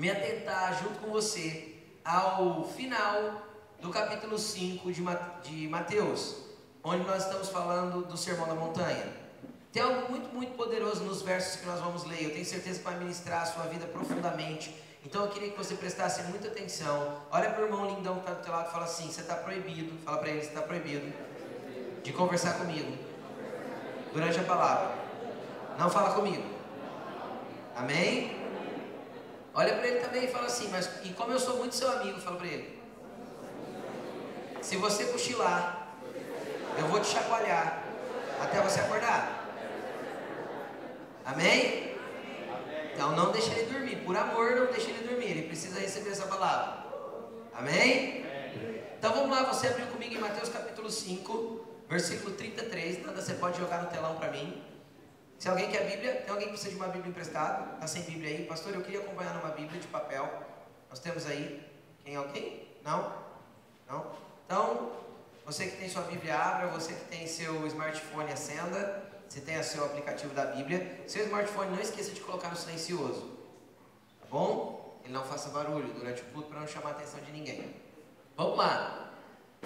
me atentar junto com você ao final do capítulo 5 de Mateus, onde nós estamos falando do Sermão da Montanha. Tem algo muito, muito poderoso nos versos que nós vamos ler. Eu tenho certeza que vai ministrar a sua vida profundamente. Então eu queria que você prestasse muita atenção. Olha para o irmão lindão que está do teu lado e fala assim: você está proibido. Fala para ele: você está proibido de conversar comigo durante a palavra. Não fala comigo. Amém? Olha para ele também e fala assim: mas e como eu sou muito seu amigo, fala para ele. Se você cochilar, eu vou te chacoalhar até você acordar. Amém? Então não deixe ele dormir. Por amor, não deixe ele dormir. Ele precisa receber essa palavra. Amém? Então vamos lá, você abriu comigo em Mateus capítulo 5, versículo 33. Nada você pode jogar no telão para mim. Se alguém quer Bíblia, tem alguém que precisa de uma Bíblia emprestada? Está sem Bíblia aí? Pastor, eu queria acompanhar numa Bíblia de papel. Nós temos aí. Quem alguém? Não? Não? Então, você que tem sua Bíblia, abra. Você que tem seu smartphone, acenda. Você tem o seu aplicativo da Bíblia. Seu smartphone, não esqueça de colocar no silencioso. Tá bom? Ele não faça barulho durante o culto para não chamar a atenção de ninguém. Vamos lá.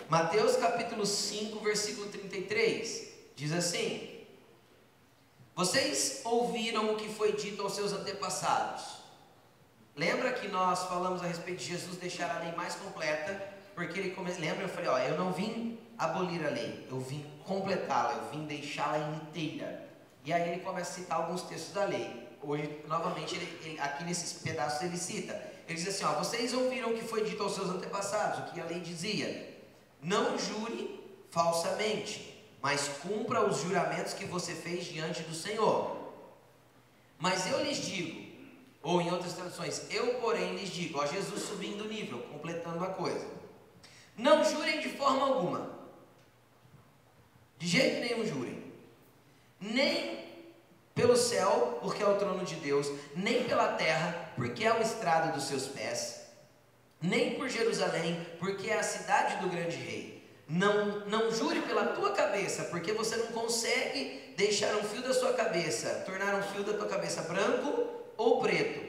Mateus capítulo 5, versículo 33. Diz assim: Vocês ouviram o que foi dito aos seus antepassados. Lembra que nós falamos a respeito de Jesus deixar a lei mais completa? Porque ele come... lembra, eu falei, ó, eu não vim abolir a lei, eu vim completá-la, eu vim deixá-la inteira. E aí ele começa a citar alguns textos da lei. Hoje, novamente, ele, ele, aqui nesses pedaços ele cita. Ele diz assim: ó, vocês ouviram o que foi dito aos seus antepassados, o que a lei dizia. Não jure falsamente, mas cumpra os juramentos que você fez diante do Senhor. Mas eu lhes digo, ou em outras traduções, eu porém lhes digo, ó Jesus subindo o nível, completando a coisa. Não jurem de forma alguma, de jeito nenhum jurem. Nem pelo céu, porque é o trono de Deus, nem pela terra, porque é o estrado dos seus pés, nem por Jerusalém, porque é a cidade do grande rei. Não, não jure pela tua cabeça, porque você não consegue deixar um fio da sua cabeça, tornar um fio da tua cabeça branco ou preto.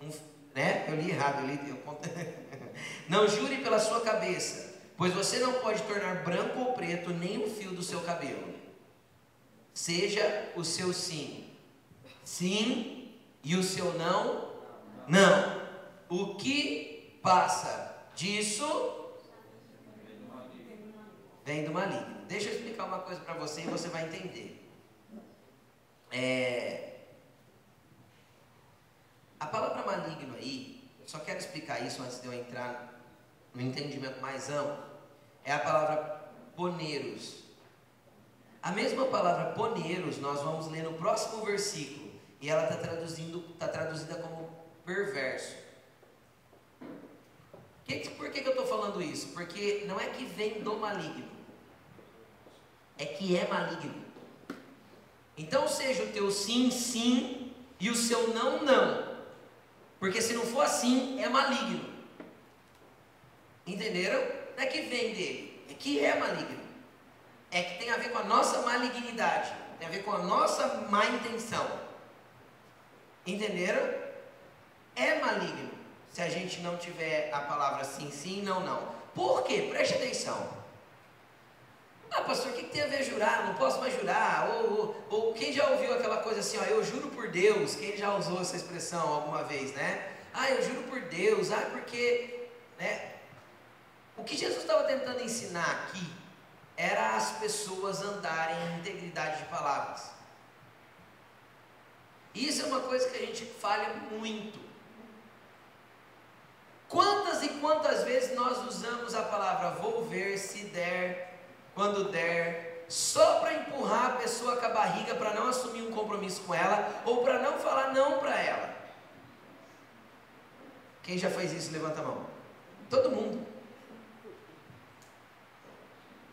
Um, né? Eu li errado, eu li. Eu... não jure pela sua cabeça, Pois você não pode tornar branco ou preto nem um fio do seu cabelo. Seja o seu sim, sim, e o seu não, não. O que passa disso vem do maligno. Deixa eu explicar uma coisa para você e você vai entender. É, a palavra maligno aí, eu só quero explicar isso antes de eu entrar no entendimento mais amplo, é a palavra poneiros. A mesma palavra poneiros nós vamos ler no próximo versículo e ela está traduzindo, está traduzida como perverso. Que, por que, que eu estou falando isso? Porque não é que vem do maligno, é que é maligno. Então seja o teu sim, sim e o seu não, não. Porque se não for assim, é maligno. Entenderam? Não é que vem dele, é que é maligno. É que tem a ver com a nossa malignidade, tem a ver com a nossa má intenção. Entenderam? É maligno se a gente não tiver a palavra sim, sim, não, não. Por quê? Preste atenção. Ah, pastor, o que, tem a ver jurar? Não posso mais jurar. Ou, ou, ou, quem já ouviu aquela coisa assim, ó, eu juro por Deus. Quem já usou essa expressão alguma vez, né? Ah, eu juro por Deus. Ah, porque, né? O que Jesus estava tentando ensinar aqui era as pessoas andarem em integridade de palavras. Isso é uma coisa que a gente falha muito. Quantas e quantas vezes nós usamos a palavra vou ver, se der, quando der, só para empurrar a pessoa com a barriga para não assumir um compromisso com ela ou para não falar não para ela? Quem já fez isso, levanta a mão. Todo mundo.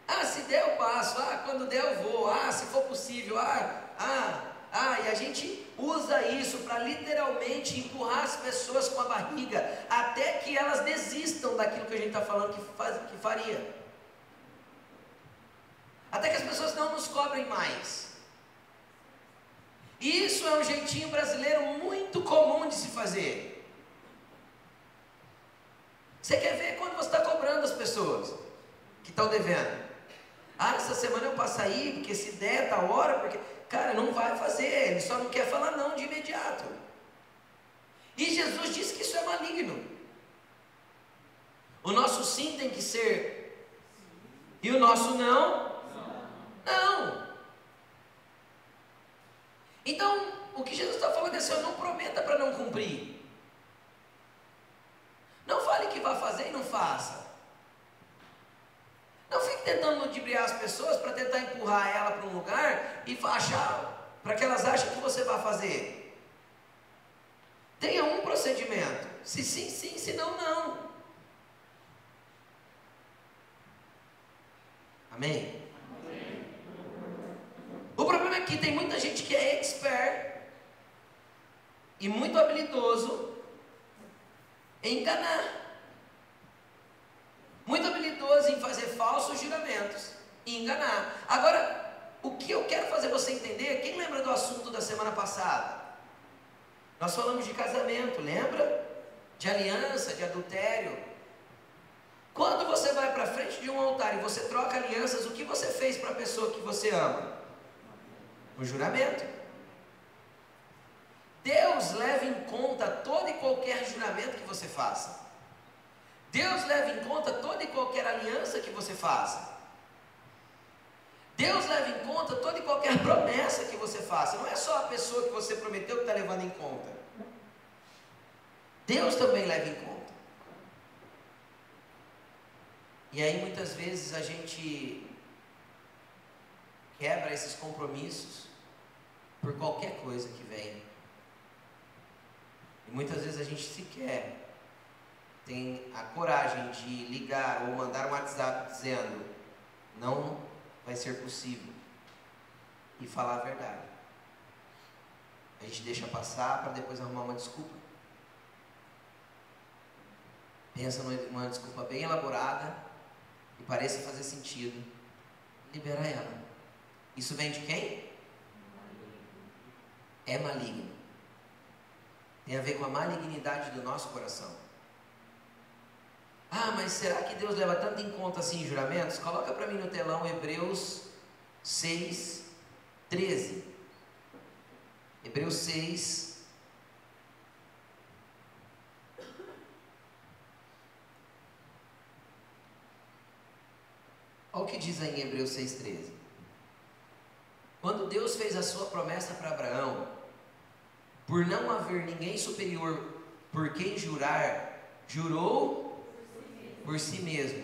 Ah, se der eu passo. Ah, quando der eu vou. Ah, se for possível. Ah, ah, ah. E a gente usa isso para literalmente empurrar as pessoas com a barriga até que elas desistam daquilo que a gente está falando que, faz, que faria até que as pessoas não nos cobrem mais. E isso é um jeitinho brasileiro muito comum de se fazer. Você quer ver quando você está cobrando as pessoas que estão devendo. Ah, essa semana eu passo aí, porque se der, tá hora, porque. Cara, não vai fazer, ele só não quer falar não de imediato. E Jesus disse que isso é maligno. O nosso sim tem que ser, e o nosso não Então, o que Jesus está falando é assim: não prometa para não cumprir. Não fale que vai fazer e não faça. Não fique tentando ludibriar as pessoas para tentar empurrar ela para um lugar e achar, para que elas achem que você vai fazer. Tenha um procedimento. Se sim, sim, se não, não. Amém? Amém? O problema é que tem muita gente que é expert e muito habilidoso em enganar. Muito habilidoso em fazer falsos juramentos e enganar. Agora, o que eu quero fazer você entender, quem lembra do assunto da semana passada? Nós falamos de casamento, lembra? De aliança, de adultério. Quando você vai para frente de um altar e você troca alianças, o que você fez para a pessoa que você ama? Um juramento. Deus leva em conta todo e qualquer juramento que você faça. Deus leva em conta toda e qualquer aliança que você faça. Deus leva em conta toda e qualquer promessa que você faça. Não é só a pessoa que você prometeu que está levando em conta. Deus também leva em conta. E aí muitas vezes a gente quebra esses compromissos por qualquer coisa que venha. E muitas vezes a gente sequer tem a coragem de ligar ou mandar um WhatsApp dizendo: não vai ser possível, e falar a verdade. A gente deixa passar para depois arrumar uma desculpa. Pensa numa desculpa bem elaborada e pareça fazer sentido. Libera ela. Isso vem de quem? É maligno. Tem a ver com a malignidade do nosso coração. Ah, mas será que Deus leva tanto em conta assim juramentos? Coloca para mim no telão Hebreus 6, 13. Hebreus 6, Olha o que diz aí em Hebreus 6,13. Quando Deus fez a sua promessa para Abraão, por não haver ninguém superior por quem jurar, jurou por si mesmo,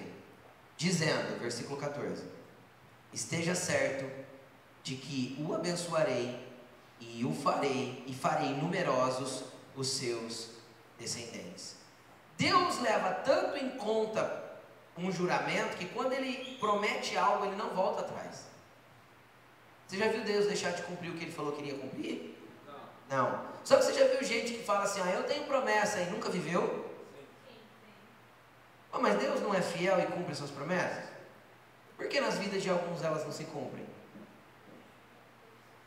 dizendo, versículo 14: Esteja certo de que o abençoarei e o farei e farei numerosos os seus descendentes. Deus leva tanto em conta um juramento que quando ele promete algo, ele não volta atrás. Você já viu Deus deixar de cumprir o que ele falou que iria cumprir? Não. não. Só que você já viu gente que fala assim, ah, eu tenho promessa e nunca viveu? Oh, mas Deus não é fiel e cumpre suas promessas? Por que nas vidas de alguns elas não se cumprem?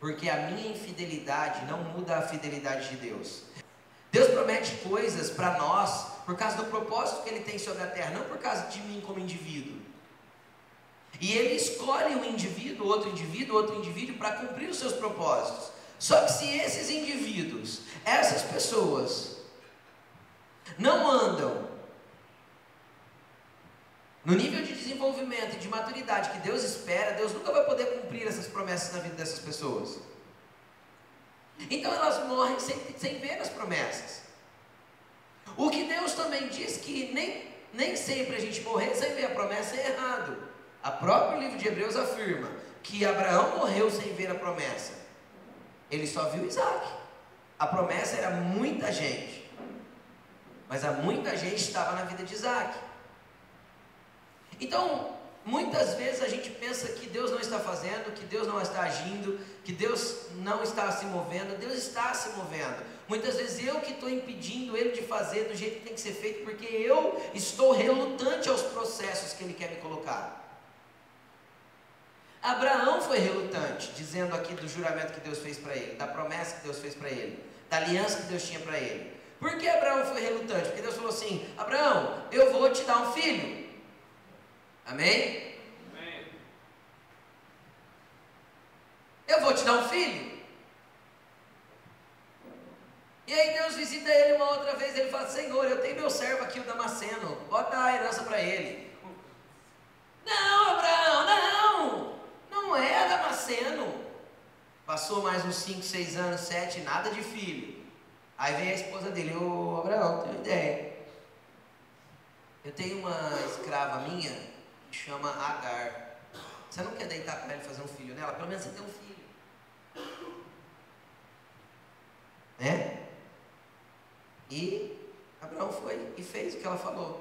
Porque a minha infidelidade não muda a fidelidade de Deus. Deus promete coisas para nós por causa do propósito que Ele tem sobre a terra, não por causa de mim como indivíduo. E Ele escolhe um indivíduo, outro indivíduo, outro indivíduo para cumprir os seus propósitos. Só que se esses indivíduos, essas pessoas, não andam no nível de desenvolvimento e de maturidade que Deus espera, Deus nunca vai poder cumprir essas promessas na vida dessas pessoas. Então elas morrem sem, sem ver as promessas. O que Deus também diz que nem, nem sempre a gente morrer sem ver a promessa é errado. A próprio livro de Hebreus afirma que Abraão morreu sem ver a promessa. Ele só viu Isaac. A promessa era muita gente. Mas a muita gente estava na vida de Isaac. Então, Muitas vezes a gente pensa que Deus não está fazendo, que Deus não está agindo, que Deus não está se movendo. Deus está se movendo. Muitas vezes eu que estou impedindo Ele de fazer do jeito que tem que ser feito, porque eu estou relutante aos processos que Ele quer me colocar. Abraão foi relutante, dizendo aqui do juramento que Deus fez para ele, da promessa que Deus fez para ele, da aliança que Deus tinha para ele. Por que Abraão foi relutante? Porque Deus falou assim: Abraão, eu vou te dar um filho. Amém? Amém. Eu vou te dar um filho. E aí Deus visita ele uma outra vez, ele fala: Senhor, eu tenho meu servo aqui, o Damasceno, bota a herança para ele. Não, Abraão, não! Não é Damasceno. Passou mais uns 5, 6 anos, 7, nada de filho. Aí vem a esposa dele, ô Abraão, tenho ideia. Eu tenho uma escrava minha que chama Agar. Você não quer deitar com ela e fazer um filho nela? Pelo menos você tem um filho. Né? E Abraão foi e fez o que ela falou.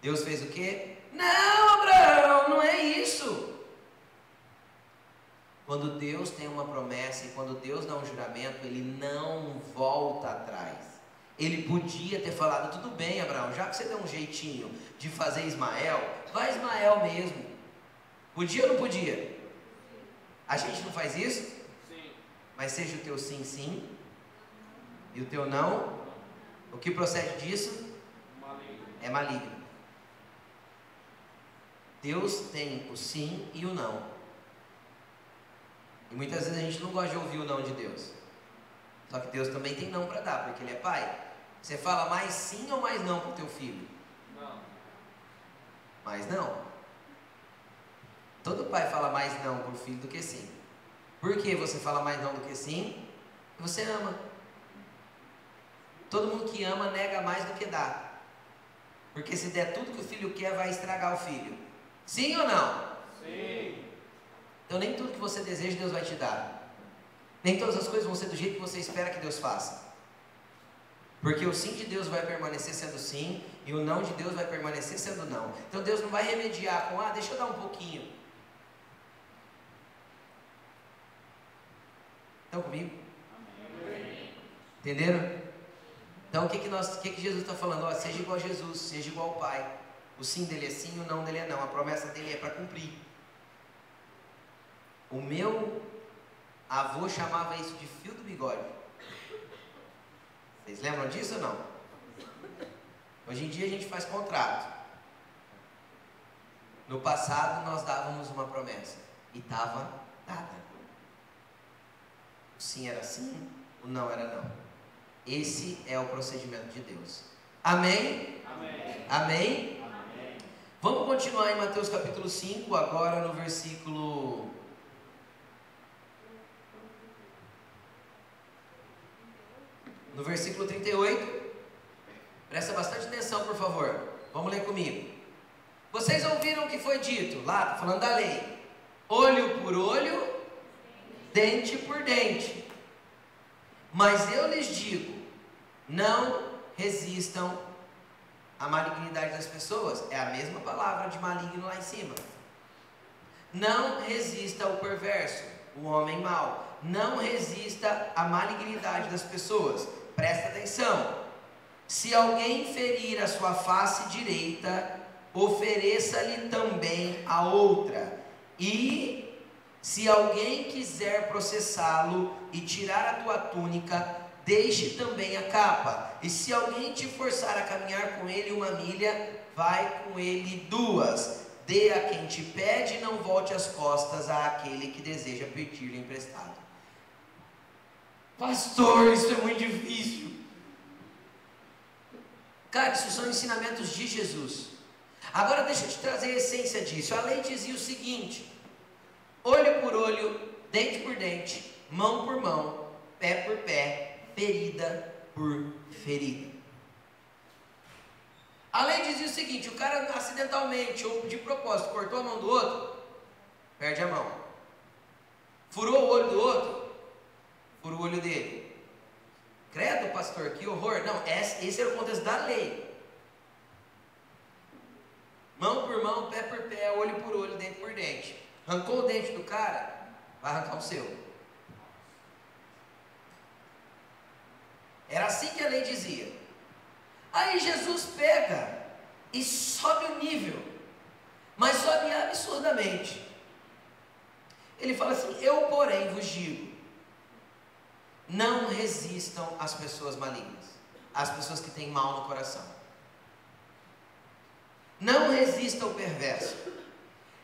Deus fez o quê? Não, Abraão, não é isso. Quando Deus tem uma promessa e quando Deus dá um juramento, ele não volta atrás. Ele podia ter falado: tudo bem, Abraão, já que você deu um jeitinho de fazer Ismael, vai Ismael mesmo. Podia ou não podia? A gente não faz isso? Sim. Mas seja o teu sim, sim, e o teu não, o que procede disso? Maligno. É maligno. Deus tem o sim e o não. E muitas vezes a gente não gosta de ouvir o não de Deus. Só que Deus também tem não para dar, porque Ele é pai. Você fala mais sim ou mais não para o teu filho? Não. Mais não. Todo pai fala mais não para o filho do que sim. Por que você fala mais não do que sim? Você ama. Todo mundo que ama nega mais do que dá. Porque se der tudo que o filho quer, vai estragar o filho. Sim ou não? Sim. Então nem tudo que você deseja Deus vai te dar. Nem todas as coisas vão ser do jeito que você espera que Deus faça. Porque o sim de Deus vai permanecer sendo sim e o não de Deus vai permanecer sendo não. Então Deus não vai remediar com, ah, deixa eu dar um pouquinho. Estão comigo? Amém. Entenderam? Então o que, que, nós, o que, que Jesus está falando? Ó, seja igual a Jesus, seja igual ao Pai. O sim dele é sim, o não dele é não. A promessa dele é para cumprir. O meu avô chamava isso de fio do bigode. Vocês lembram disso ou não? Hoje em dia a gente faz contrato. No passado nós dávamos uma promessa e estava dada. O sim era sim, o não era não. Esse é o procedimento de Deus. Amém? Amém? Amém? Amém. Vamos continuar em Mateus capítulo 5, agora no versículo no versículo 38. Presta bastante atenção, por favor. Vamos ler comigo. Vocês ouviram o que foi dito lá, tá falando da lei: olho por olho, dente por dente. Mas eu lhes digo: não resistam à malignidade das pessoas. É a mesma palavra de maligno lá em cima. Não resista ao perverso, o homem mau. Não resista à malignidade das pessoas. Presta atenção. Se alguém ferir a sua face direita, ofereça-lhe também a outra. E se alguém quiser processá-lo e tirar a tua túnica, deixe também a capa. E se alguém te forçar a caminhar com ele uma milha, vai com ele duas. Dê a quem te pede e não volte as costas àquele que deseja pedir-lhe emprestado. Pastor, isso é muito difícil. Cara, isso são ensinamentos de Jesus. Agora deixa eu te trazer a essência disso. A lei dizia o seguinte: olho por olho, dente por dente, mão por mão, pé por pé, ferida por ferida. A lei dizia o seguinte: o cara acidentalmente ou de propósito cortou a mão do outro, perde a mão. Furou o olho do outro, por o olho dele. Credo, pastor, que horror. Não, esse era o contexto da lei. Mão por mão, pé por pé, olho por olho, dente por dente. Arrancou o dente do cara, vai arrancar o seu. Era assim que a lei dizia. Aí Jesus pega e sobe o nível, mas sobe absurdamente. Ele fala assim: Eu, porém, vos digo não resistam às pessoas malignas, às pessoas que têm mal no coração. Não resista ao perverso.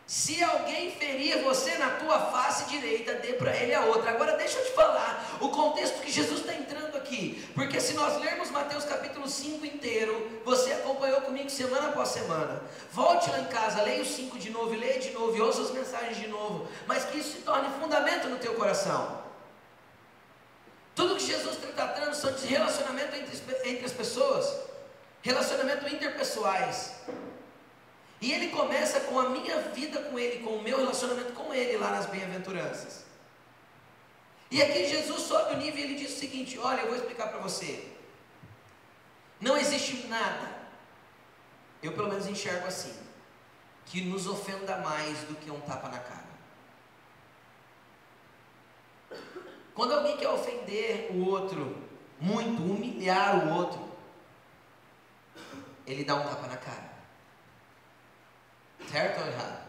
Se alguém ferir você na tua face direita, dê para ele a outra. Agora deixa eu te falar o contexto que Jesus está entrando aqui. Porque se nós lermos Mateus capítulo 5 inteiro, você acompanhou comigo semana após semana. Volte lá em casa, leia o 5 de novo, leia de novo, ouça as mensagens de novo. Mas que isso se torne fundamento no teu coração. Tudo que Jesus está tratando são de relacionamento entre, entre as pessoas, relacionamento interpessoais. E ele começa com a minha vida com ele, com o meu relacionamento com ele lá nas bem-aventuranças. E aqui Jesus sobe o nível e ele diz o seguinte: Olha, eu vou explicar para você. Não existe nada, eu pelo menos enxergo assim, que nos ofenda mais do que um tapa na cara. Quando alguém quer ofender o outro muito, humilhar o outro, ele dá um tapa na cara. Certo ou errado?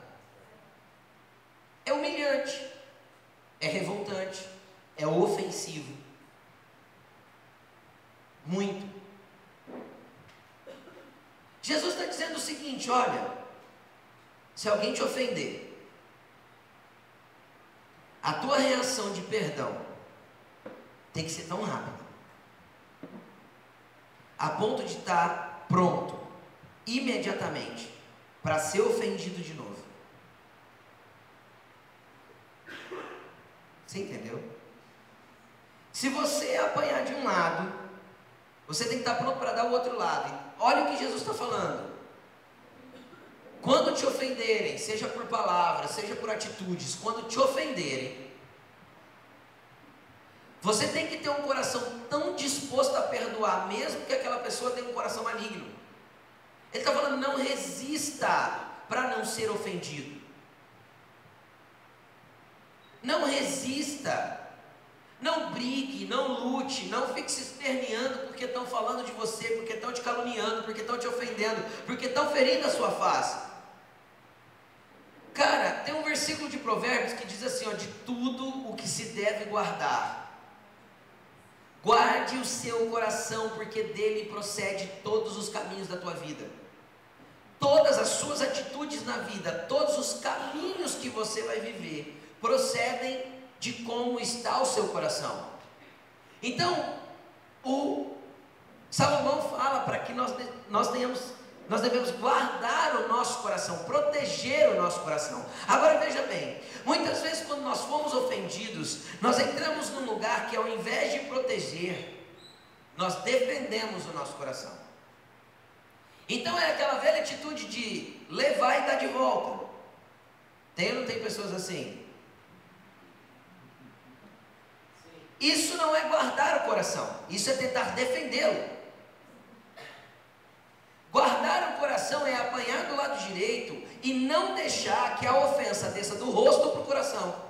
É humilhante, é revoltante, é ofensivo. Muito. Jesus está dizendo o seguinte: olha, se alguém te ofender, a tua reação de perdão tem que ser tão rápida, a ponto de estar pronto, imediatamente, para ser ofendido de novo. Você entendeu? Se você apanhar de um lado, você tem que estar pronto para dar o outro lado. Olha o que Jesus está falando. Quando te ofenderem, seja por palavras, seja por atitudes, quando te ofenderem, você tem que ter um coração tão disposto a perdoar, mesmo que aquela pessoa tenha um coração maligno. Ele está falando, não resista para não ser ofendido. Não resista. Não brigue, não lute, não fique se esperneando porque estão falando de você, porque estão te caluniando, porque estão te ofendendo, porque estão ferindo a sua face. Cara, tem um versículo de Provérbios que diz assim: ó, de tudo o que se deve guardar, guarde o seu coração, porque dele procede todos os caminhos da tua vida todas as suas atitudes na vida, todos os caminhos que você vai viver, procedem de como está o seu coração. Então, o Salomão fala para que nós, nós tenhamos, nós devemos guardar o nosso coração, proteger o nosso coração. Agora veja bem, muitas vezes quando nós fomos ofendidos, nós entramos num lugar que ao invés de proteger, nós defendemos o nosso coração. Então é aquela velha atitude de levar e dar de volta. Tem ou não tem pessoas assim? Isso não é guardar o coração, isso é tentar defendê-lo. Guardar o coração é apanhar do lado direito e não deixar que a ofensa desça do rosto para o coração.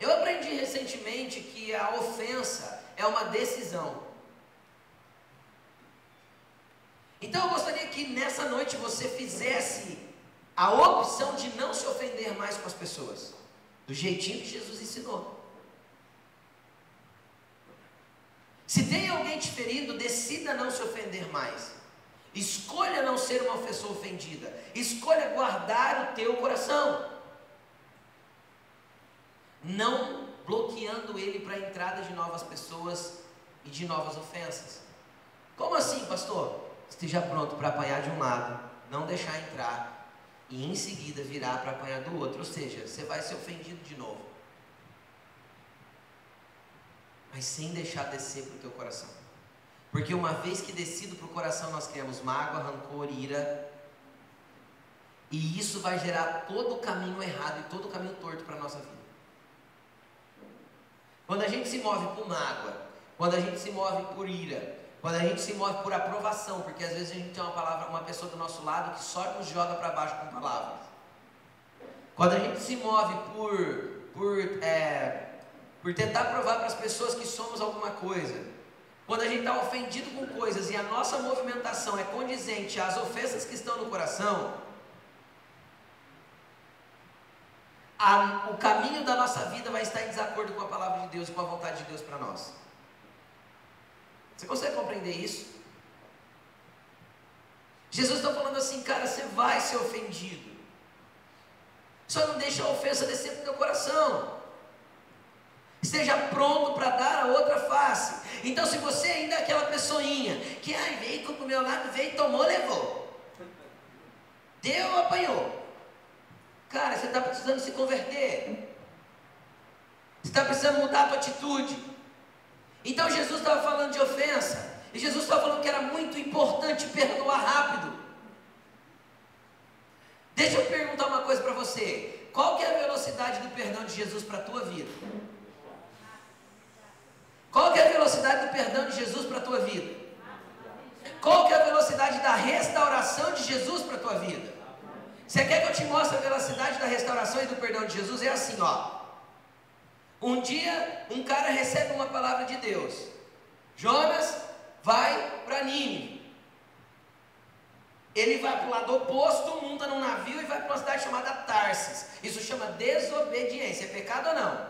Eu aprendi recentemente que a ofensa é uma decisão. Então eu gostaria que nessa noite você fizesse a opção de não se ofender mais com as pessoas, do jeitinho que Jesus ensinou. Se tem alguém te ferindo, decida não se ofender mais. Escolha não ser uma pessoa ofendida. Escolha guardar o teu coração não bloqueando ele para a entrada de novas pessoas e de novas ofensas. Como assim, pastor? Esteja pronto para apanhar de um lado, não deixar entrar e em seguida virar para apanhar do outro, ou seja, você vai ser ofendido de novo. Mas sem deixar descer para o teu coração. Porque uma vez que descido para o coração nós criamos mágoa, rancor, ira. E isso vai gerar todo o caminho errado e todo o caminho torto para a nossa vida. Quando a gente se move por mágoa, quando a gente se move por ira, quando a gente se move por aprovação, porque às vezes a gente tem uma palavra, uma pessoa do nosso lado que só nos joga para baixo com palavras. Quando a gente se move por, por, é, por tentar provar para as pessoas que somos alguma coisa, quando a gente está ofendido com coisas e a nossa movimentação é condizente às ofensas que estão no coração, a, o caminho da nossa vida vai estar em desacordo com a palavra de Deus e com a vontade de Deus para nós. Você consegue compreender isso? Jesus está falando assim, cara, você vai ser ofendido. Só não deixa a ofensa descer no teu coração. Esteja pronto para dar a outra face. Então, se você ainda é aquela pessoinha que ai, veio com o meu lado, veio, tomou, levou. Deu, apanhou. Cara, você está precisando se converter. Você está precisando mudar a tua atitude. Então Jesus estava falando de ofensa. E Jesus estava falando que era muito importante perdoar rápido. Deixa eu perguntar uma coisa para você. Qual que é a velocidade do perdão de Jesus para a tua vida? Qual que é a velocidade do perdão de Jesus para a tua vida? Qual que é a velocidade da restauração de Jesus para a tua vida? Você quer que eu te mostre a velocidade da restauração e do perdão de Jesus? É assim, ó. Um dia, um cara recebe uma palavra de Deus. Jonas vai para Nínive. Ele vai para o lado oposto, monta num navio e vai para uma cidade chamada Tarsis. Isso chama desobediência. É pecado ou não?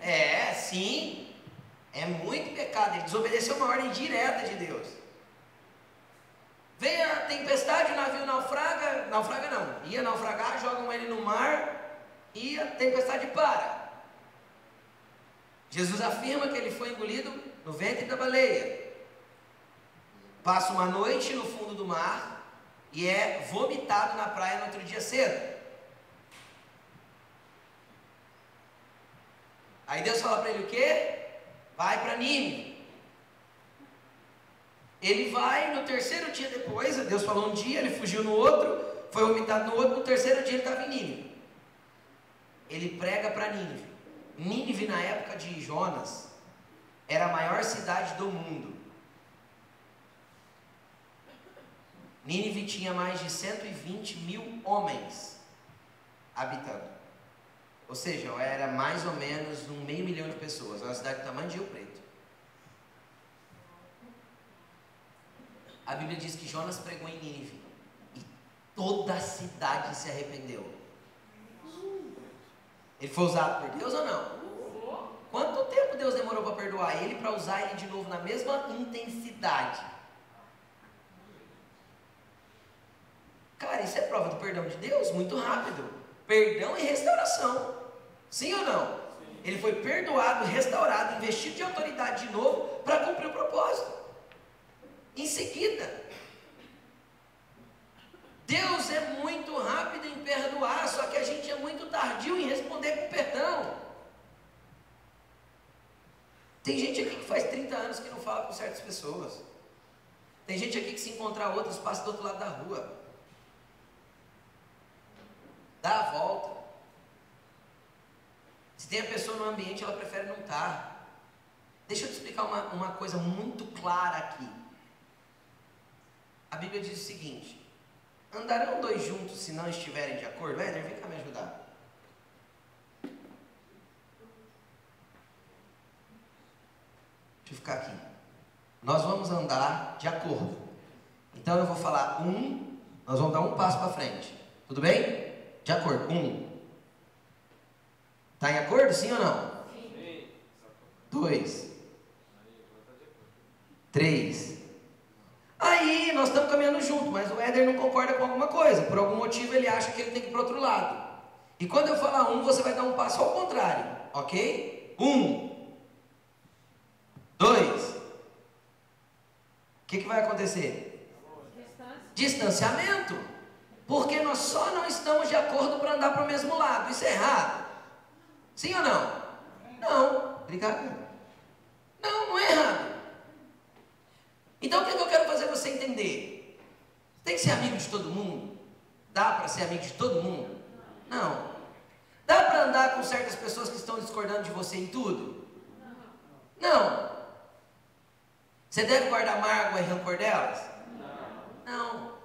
É, sim. É muito pecado. Ele desobedeceu uma ordem direta de Deus. Vem a tempestade, o navio naufraga. Naufraga não. Ia naufragar, jogam ele no mar e a tempestade para. Jesus afirma que ele foi engolido no ventre da baleia. Passa uma noite no fundo do mar e é vomitado na praia no outro dia cedo. Aí Deus fala para ele o quê? Vai para Nínive. Ele vai no terceiro dia depois, Deus falou um dia, ele fugiu no outro, foi vomitado no outro, no terceiro dia ele estava em Nínive. Ele prega para Nínive. Nínive, na época de Jonas, era a maior cidade do mundo. Nínive tinha mais de 120 mil homens habitando. Ou seja, era mais ou menos um meio milhão de pessoas, uma cidade do tamanho de Rio Preto. A Bíblia diz que Jonas pregou em Nínive e toda a cidade se arrependeu. Ele foi usado por Deus ou não? Quanto tempo Deus demorou para perdoar ele para usar ele de novo na mesma intensidade? Cara, isso é prova do perdão de Deus muito rápido. Perdão e restauração. Sim ou não? Ele foi perdoado, restaurado, investido de autoridade de novo para cumprir o propósito. Em seguida, Deus é muito rápido em perdoar, só que a gente é muito tardio em responder com perdão. Tem gente aqui que faz 30 anos que não fala com certas pessoas. Tem gente aqui que se encontrar outras passa do outro lado da rua. Dá a volta. Se tem a pessoa no ambiente, ela prefere não estar. Deixa eu te explicar uma, uma coisa muito clara aqui. A Bíblia diz o seguinte: Andarão dois juntos se não estiverem de acordo? Éder, vem cá me ajudar. Deixa eu ficar aqui. Nós vamos andar de acordo. Então eu vou falar um, nós vamos dar um passo para frente. Tudo bem? De acordo. Um. Está em acordo, sim ou não? Sim. Dois. Três. Aí nós estamos caminhando junto, mas o Éder não concorda com alguma coisa. Por algum motivo ele acha que ele tem que ir para o outro lado. E quando eu falar um, você vai dar um passo ao contrário, ok? Um, dois. O que, que vai acontecer? Distanciamento. Porque nós só não estamos de acordo para andar para o mesmo lado. Isso é errado. Sim ou não? Não. Obrigado. Não, não é errado. Então o que, é que eu quero fazer você entender? Tem que ser amigo de todo mundo? Dá para ser amigo de todo mundo? Não. Dá para andar com certas pessoas que estão discordando de você em tudo? Não. Você deve guardar mágoa e rancor delas? Não.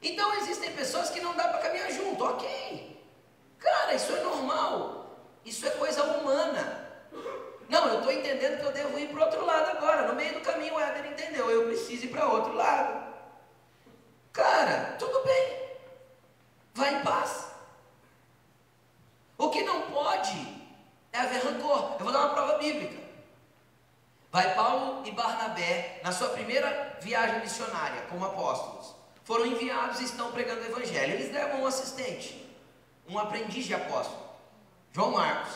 Então existem pessoas que não dá para caminhar junto, ok. Cara, isso é normal. Isso é coisa humana. Não, eu estou entendendo que eu devo ir para outro lado agora. No meio do caminho o Éder entendeu, eu preciso ir para outro lado. Cara, tudo bem. Vai em paz. O que não pode é haver rancor. Eu vou dar uma prova bíblica. Vai Paulo e Barnabé primeira viagem missionária como apóstolos, foram enviados e estão pregando o evangelho. Eles levam um assistente, um aprendiz de apóstolo, João Marcos.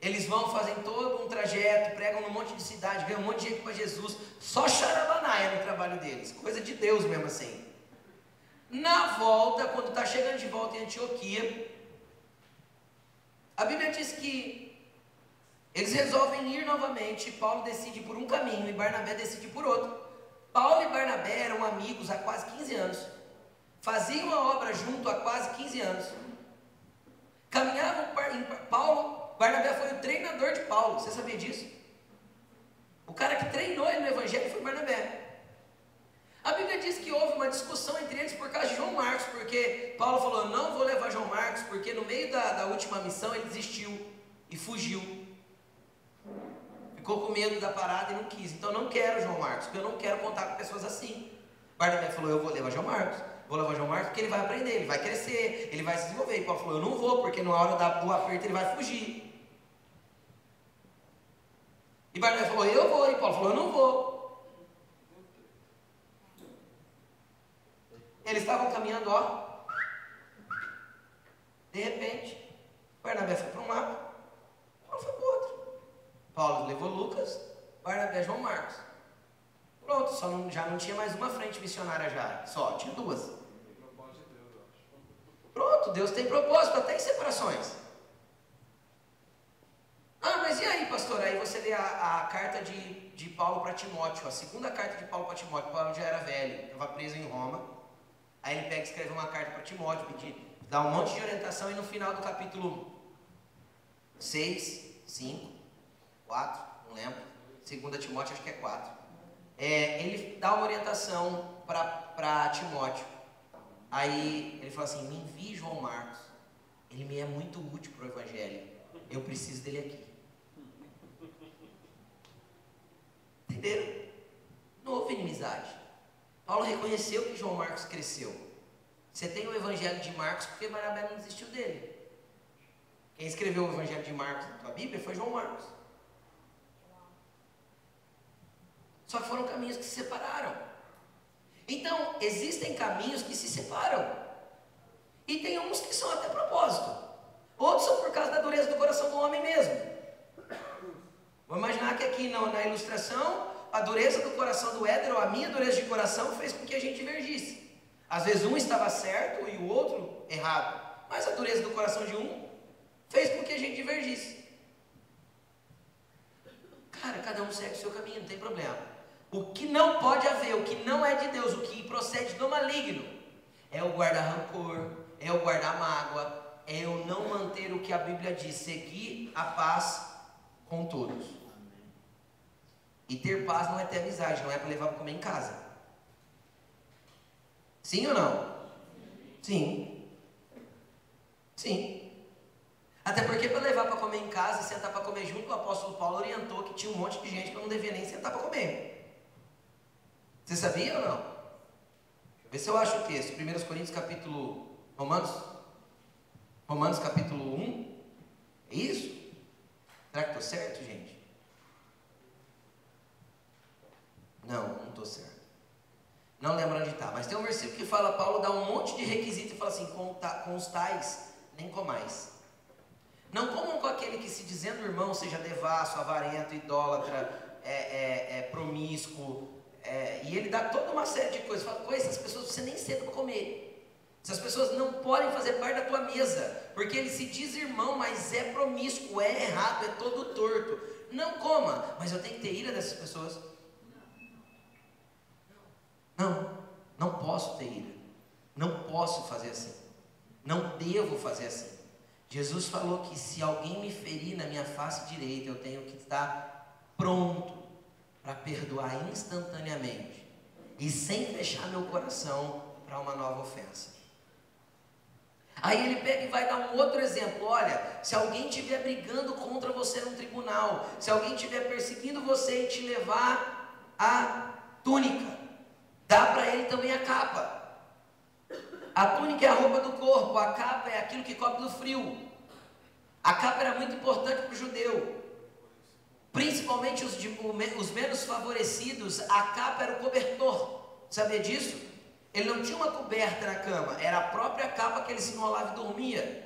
Eles vão, fazem todo um trajeto, pregam num monte de cidade, ganham um monte de gente para Jesus, só charabanaia no trabalho deles, coisa de Deus mesmo assim. Na volta, quando está chegando de volta em Antioquia, a Bíblia diz que eles resolvem ir novamente. Paulo decide por um caminho e Barnabé decide por outro. Paulo e Barnabé eram amigos há quase 15 anos. Faziam a obra junto há quase 15 anos. Caminhavam Paulo, Barnabé foi o treinador de Paulo. Você sabia disso? O cara que treinou ele no evangelho foi Barnabé. A Bíblia diz que houve uma discussão entre eles por causa de João Marcos, porque Paulo falou: não vou levar João Marcos, porque no meio da, da última missão ele desistiu e fugiu. Ficou com medo da parada e não quis. Então não quero João Marcos, porque eu não quero contar com pessoas assim. Barnabé falou: eu vou levar João Marcos. Vou levar João Marcos porque ele vai aprender, ele vai crescer, ele vai se desenvolver. E Paulo falou: eu não vou, porque na hora do aperto ele vai fugir. E Barnabé falou: eu vou. E Paulo falou: eu não vou. Eles estavam caminhando, ó. De repente, Barnabé foi para um lado, Paulo foi para o outro. Paulo levou Lucas, Barnabé João Marcos. Pronto, só não, já não tinha mais uma frente missionária já, só, tinha duas. Pronto, Deus tem propósito até em separações. Ah, mas e aí, pastor? Aí você lê a, a carta de, de Paulo para Timóteo, a segunda carta de Paulo para Timóteo. Paulo já era velho, estava preso em Roma. Aí ele pega e escreve uma carta para Timóteo, pedir, dá um monte de orientação, e no final do capítulo 6, 5, 4, não lembro, 2 Timóteo acho que é 4. É, ele dá uma orientação para Timóteo. Aí ele fala assim: me envie João Marcos. Ele me é muito útil para o Evangelho. Eu preciso dele aqui. Entenderam? Não houve inimizade. Paulo reconheceu que João Marcos cresceu. Você tem o Evangelho de Marcos porque Barnabé não desistiu dele. Quem escreveu o Evangelho de Marcos na Bíblia foi João Marcos. Só foram caminhos que se separaram. Então, existem caminhos que se separam. E tem uns que são até propósito. Outros são por causa da dureza do coração do homem mesmo. Vamos imaginar que aqui na, na ilustração a dureza do coração do Éder, ou a minha dureza de coração, fez com que a gente divergisse. Às vezes um estava certo e o outro errado. Mas a dureza do coração de um fez com que a gente divergisse. Cara, cada um segue o seu caminho, não tem problema. O que não pode haver, o que não é de Deus, o que procede do maligno, é o guardar rancor, é o guardar mágoa, é o não manter o que a Bíblia diz, seguir a paz com todos. E ter paz não é ter amizade, não é para levar para comer em casa. Sim ou não? Sim. Sim. Até porque para levar para comer em casa e sentar para comer junto, o apóstolo Paulo orientou que tinha um monte de gente que não devia nem sentar para comer. Você sabia ou não? Ver se eu acho o texto. 1 Coríntios capítulo. Romanos? Romanos capítulo 1. É isso? Será que estou certo, gente? Não, não estou certo. Não lembro onde está. Mas tem um versículo que fala, Paulo dá um monte de requisitos e fala assim, com, com os tais, nem comais. Não comam com aquele que se dizendo irmão seja devasso, avarento, idólatra, é, é, é promíscuo. É, ele dá toda uma série de coisas. Fala, com essas pessoas você nem senta para comer. Essas pessoas não podem fazer parte da tua mesa, porque ele se diz irmão, mas é promíscuo, é errado, é todo torto. Não coma, mas eu tenho que ter ira dessas pessoas. Não, não posso ter ira. Não posso fazer assim. Não devo fazer assim. Jesus falou que se alguém me ferir na minha face direita, eu tenho que estar pronto para perdoar instantaneamente e sem fechar meu coração para uma nova ofensa. Aí ele pega e vai dar um outro exemplo. Olha, se alguém estiver brigando contra você no tribunal, se alguém estiver perseguindo você e te levar a túnica, Dá para ele também a capa. A túnica é a roupa do corpo, a capa é aquilo que cobre do frio. A capa era muito importante para o judeu. Principalmente os, os menos favorecidos, a capa era o cobertor. Sabia disso? Ele não tinha uma coberta na cama, era a própria capa que ele se enrolava e dormia.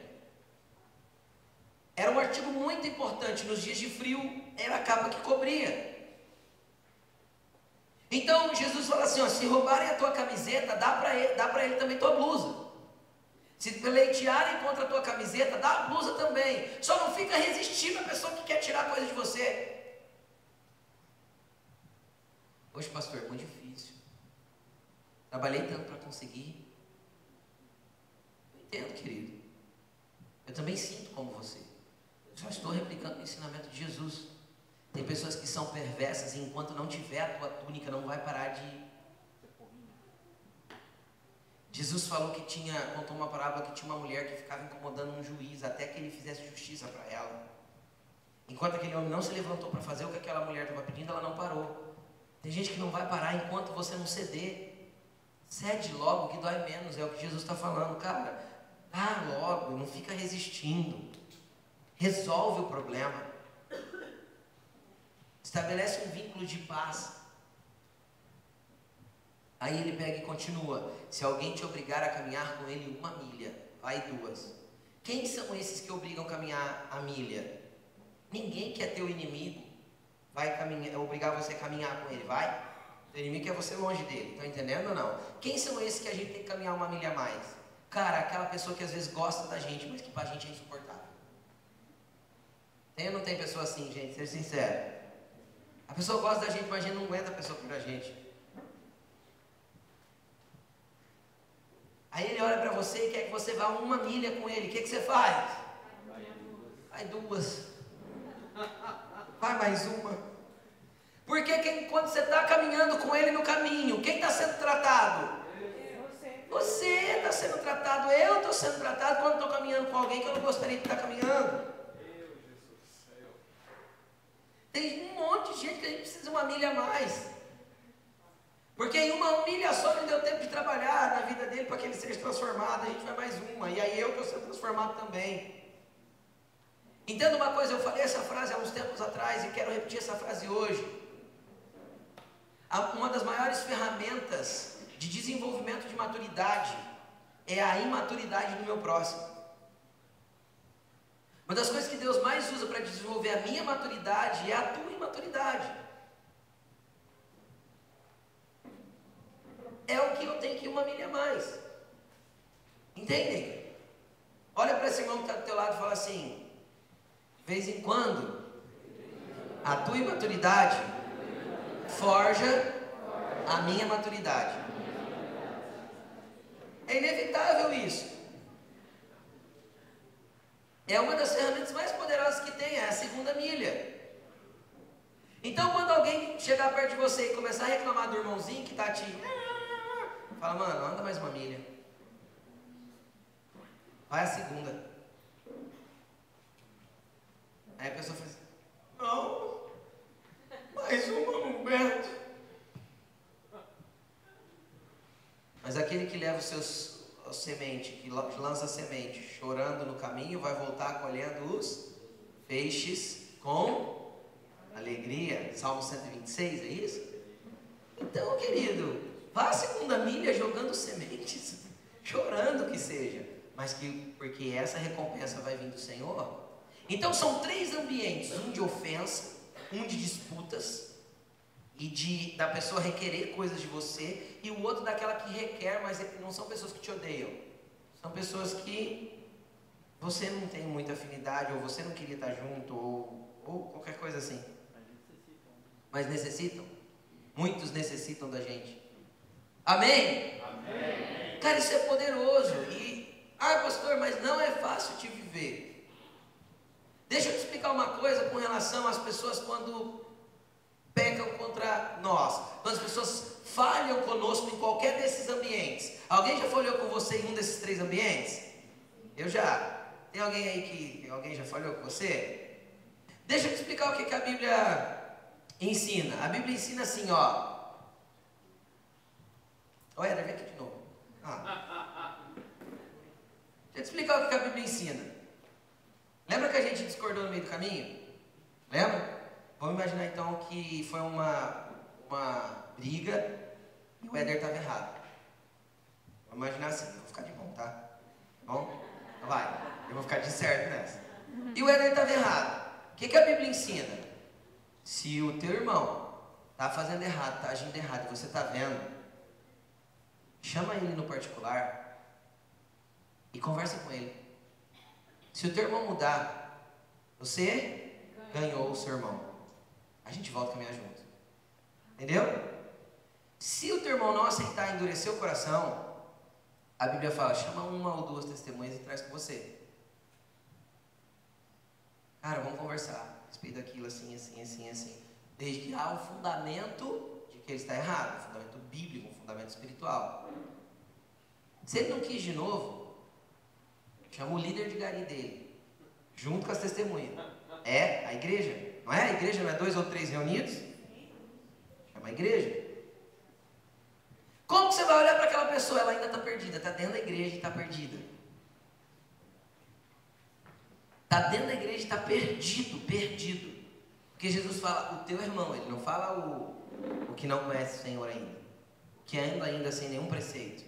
Era um artigo muito importante. Nos dias de frio, era a capa que cobria. Então Jesus fala assim: ó, se roubarem a tua camiseta, dá para ele, ele também tua blusa. Se pleitearem contra a tua camiseta, dá a blusa também. Só não fica resistindo a pessoa que quer tirar coisa de você. Poxa, pastor, muito difícil. Trabalhei tanto para conseguir. Eu entendo, querido. Eu também sinto como você. Eu só estou replicando o ensinamento de Jesus. Tem pessoas que são perversas e enquanto não tiver a tua túnica, não vai parar de Jesus falou que tinha, contou uma parábola que tinha uma mulher que ficava incomodando um juiz até que ele fizesse justiça para ela. Enquanto aquele homem não se levantou para fazer o que aquela mulher estava pedindo, ela não parou. Tem gente que não vai parar enquanto você não ceder. Cede logo que dói menos, é o que Jesus está falando, cara. Ah, logo, não fica resistindo. Resolve o problema. Estabelece um vínculo de paz. Aí ele pega e continua: se alguém te obrigar a caminhar com ele uma milha, vai duas. Quem são esses que obrigam a caminhar a milha? Ninguém que é teu inimigo vai caminhar, obrigar você a caminhar com ele, vai? O inimigo quer você longe dele, tá entendendo ou não? Quem são esses que a gente tem que caminhar uma milha a mais? Cara, aquela pessoa que às vezes gosta da gente, mas que pra gente é insuportável. Tem ou não tem pessoa assim, gente? Ser sincero. A pessoa gosta da gente, mas a gente não aguenta a pessoa por a gente. Aí ele olha para você e quer que você vá uma milha com ele. O que, que você faz? Vai duas. Vai mais uma. Porque quem, quando você está caminhando com ele no caminho, quem está sendo tratado? Você está sendo tratado, eu estou sendo tratado quando estou caminhando com alguém que eu não gostaria de estar caminhando. Tem um monte de gente que a gente precisa de uma milha a mais. Porque em uma milha só não deu tempo de trabalhar na vida dele para que ele seja transformado, a gente vai mais uma, e aí eu estou sendo transformado também. Entenda uma coisa, eu falei essa frase há uns tempos atrás e quero repetir essa frase hoje. Uma das maiores ferramentas de desenvolvimento de maturidade é a imaturidade do meu próximo. Uma das coisas que Deus mais usa para desenvolver a minha maturidade é a tua imaturidade. é o que eu tenho que ir uma milha mais. Entendem? Olha para esse irmão que está do teu lado e fala assim: vez em quando, a tua imaturidade forja a minha maturidade. É inevitável isso. É uma das ferramentas mais poderosas que tem, é a segunda milha. Então, quando alguém chegar perto de você e começar a reclamar do irmãozinho que está te Fala, mano, anda mais uma milha. Vai a segunda. Aí a pessoa faz, não, mais uma Humberto. Mas aquele que leva os seus a semente, que lança a semente, chorando no caminho, vai voltar colhendo os peixes com alegria. Salmo 126, é isso? Então, querido, Vá a segunda milha jogando sementes, chorando que seja, mas que porque essa recompensa vai vir do Senhor. Então são três ambientes, um de ofensa, um de disputas e de da pessoa requerer coisas de você e o outro daquela que requer, mas não são pessoas que te odeiam. São pessoas que você não tem muita afinidade ou você não queria estar junto ou, ou qualquer coisa assim. Mas necessitam. Muitos necessitam da gente. Amém? Amém? Cara, isso é poderoso. E, ah, pastor, mas não é fácil de viver. Deixa eu te explicar uma coisa com relação às pessoas quando pecam contra nós. Quando as pessoas falham conosco em qualquer desses ambientes. Alguém já falhou com você em um desses três ambientes? Eu já. Tem alguém aí que alguém já falhou com você? Deixa eu te explicar o que, que a Bíblia ensina. A Bíblia ensina assim, ó. Olha, vem aqui de novo. Ah. Deixa eu te explicar o que a Bíblia ensina. Lembra que a gente discordou no meio do caminho? Lembra? Vamos imaginar então que foi uma, uma briga e o Éder estava errado. Vamos imaginar assim, eu vou ficar de bom, tá? tá bom? Então vai, eu vou ficar de certo nessa. E o Éder estava errado. O que, que a Bíblia ensina? Se o teu irmão está fazendo errado, está agindo errado, e você está vendo, chama ele no particular e conversa com ele. Se o teu irmão mudar, você ganhou o seu irmão. A gente volta a caminhar junto. Entendeu? Se o teu irmão não aceitar endurecer o coração, a Bíblia fala: chama uma ou duas testemunhas e traz com você. Cara, vamos conversar a respeito daquilo assim, assim, assim, assim. Desde que há o fundamento de que ele está errado, um fundamento bíblico, um fundamento espiritual. Se ele não quis de novo, chama o líder de gari dele, junto com as testemunhas. É a igreja, não é? A igreja não é dois ou três reunidos? Chama a igreja. Como que você vai olhar para aquela pessoa? Ela ainda está perdida, está dentro da igreja e está perdida. Está dentro da igreja e está perdido, perdido. Porque Jesus fala o teu irmão, ele não fala o, o que não conhece o Senhor ainda. Que anda ainda sem nenhum preceito.